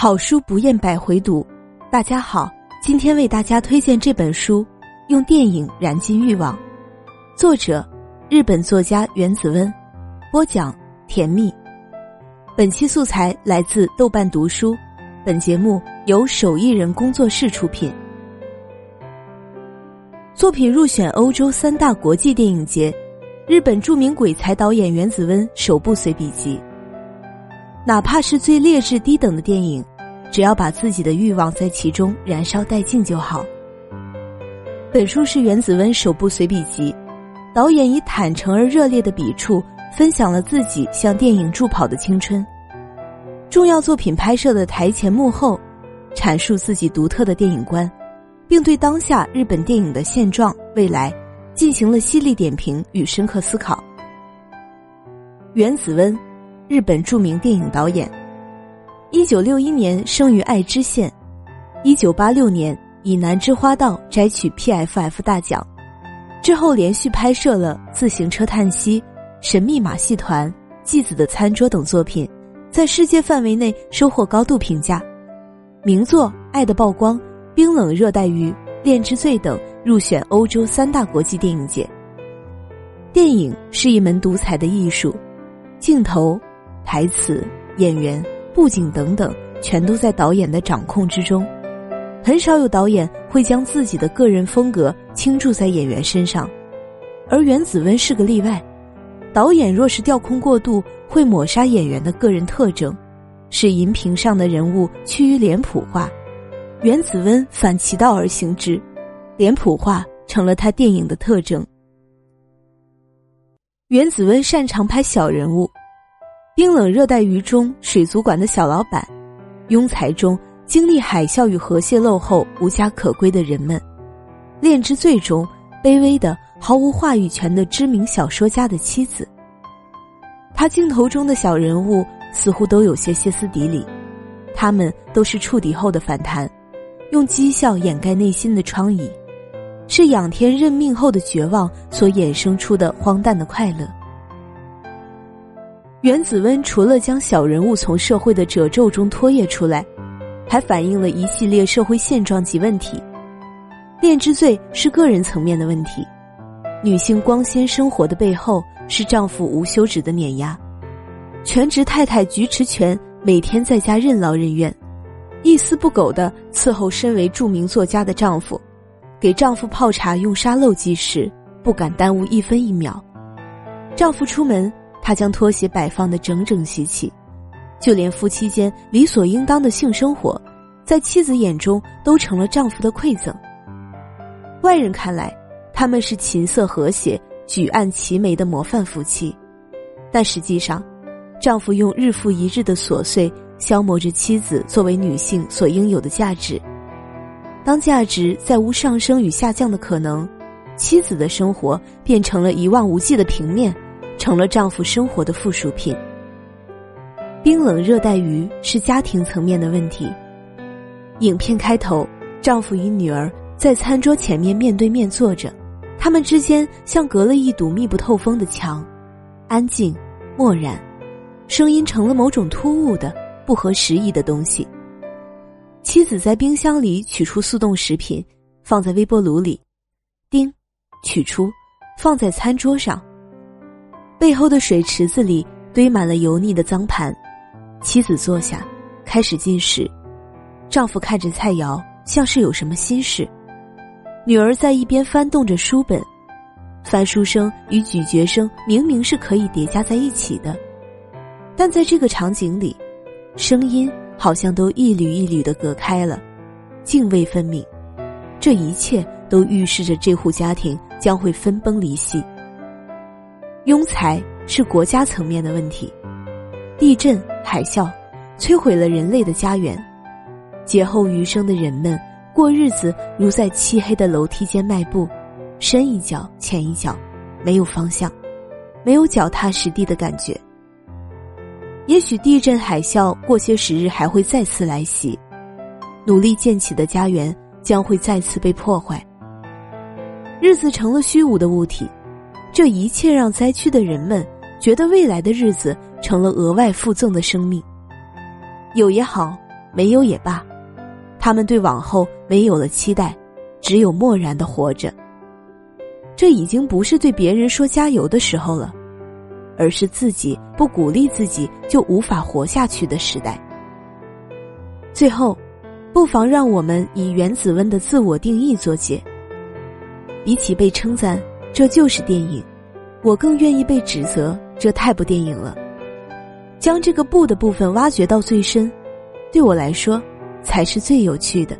好书不厌百回读，大家好，今天为大家推荐这本书《用电影燃尽欲望》，作者日本作家原子温，播讲甜蜜。本期素材来自豆瓣读书，本节目由手艺人工作室出品。作品入选欧洲三大国际电影节，日本著名鬼才导演原子温首部随笔集。哪怕是最劣质低等的电影，只要把自己的欲望在其中燃烧殆尽就好。本书是原子温首部随笔集，导演以坦诚而热烈的笔触，分享了自己向电影助跑的青春，重要作品拍摄的台前幕后，阐述自己独特的电影观，并对当下日本电影的现状、未来进行了犀利点评与深刻思考。原子温。日本著名电影导演，一九六一年生于爱知县，一九八六年以《南之花道》摘取 PFF 大奖，之后连续拍摄了《自行车叹息》《神秘马戏团》《继子的餐桌》等作品，在世界范围内收获高度评价。名作《爱的曝光》《冰冷热带鱼》《恋之罪》等入选欧洲三大国际电影节。电影是一门独裁的艺术，镜头。台词、演员、布景等等，全都在导演的掌控之中。很少有导演会将自己的个人风格倾注在演员身上，而袁子温是个例外。导演若是调控过度，会抹杀演员的个人特征，使荧屏上的人物趋于脸谱化。袁子温反其道而行之，脸谱化成了他电影的特征。袁子温擅长拍小人物。冰冷热带鱼中水族馆的小老板，庸才中经历海啸与核泄漏后无家可归的人们，恋之最中卑微的毫无话语权的知名小说家的妻子。他镜头中的小人物似乎都有些歇斯底里，他们都是触底后的反弹，用讥笑掩盖内心的疮痍，是仰天认命后的绝望所衍生出的荒诞的快乐。原子温除了将小人物从社会的褶皱中拖曳出来，还反映了一系列社会现状及问题。恋之罪是个人层面的问题，女性光鲜生活的背后是丈夫无休止的碾压。全职太太菊池泉每天在家任劳任怨，一丝不苟的伺候身为著名作家的丈夫，给丈夫泡茶用沙漏计时，不敢耽误一分一秒。丈夫出门。他将拖鞋摆放的整整齐齐，就连夫妻间理所应当的性生活，在妻子眼中都成了丈夫的馈赠。外人看来，他们是琴瑟和谐、举案齐眉的模范夫妻，但实际上，丈夫用日复一日的琐碎消磨着妻子作为女性所应有的价值。当价值再无上升与下降的可能，妻子的生活变成了一望无际的平面。成了丈夫生活的附属品。冰冷热带鱼是家庭层面的问题。影片开头，丈夫与女儿在餐桌前面面对面坐着，他们之间像隔了一堵密不透风的墙，安静、漠然，声音成了某种突兀的、不合时宜的东西。妻子在冰箱里取出速冻食品，放在微波炉里，叮，取出，放在餐桌上。背后的水池子里堆满了油腻的脏盘，妻子坐下，开始进食，丈夫看着菜肴，像是有什么心事。女儿在一边翻动着书本，翻书声与咀嚼声明明是可以叠加在一起的，但在这个场景里，声音好像都一缕一缕的隔开了，泾渭分明。这一切都预示着这户家庭将会分崩离析。庸才是国家层面的问题，地震、海啸摧毁了人类的家园，劫后余生的人们过日子如在漆黑的楼梯间迈步，深一脚浅一脚，没有方向，没有脚踏实地的感觉。也许地震、海啸过些时日还会再次来袭，努力建起的家园将会再次被破坏，日子成了虚无的物体。这一切让灾区的人们觉得未来的日子成了额外附赠的生命。有也好，没有也罢，他们对往后没有了期待，只有漠然的活着。这已经不是对别人说加油的时候了，而是自己不鼓励自己就无法活下去的时代。最后，不妨让我们以原子温的自我定义作结。比起被称赞，这就是电影，我更愿意被指责，这太不电影了。将这个“不”的部分挖掘到最深，对我来说，才是最有趣的。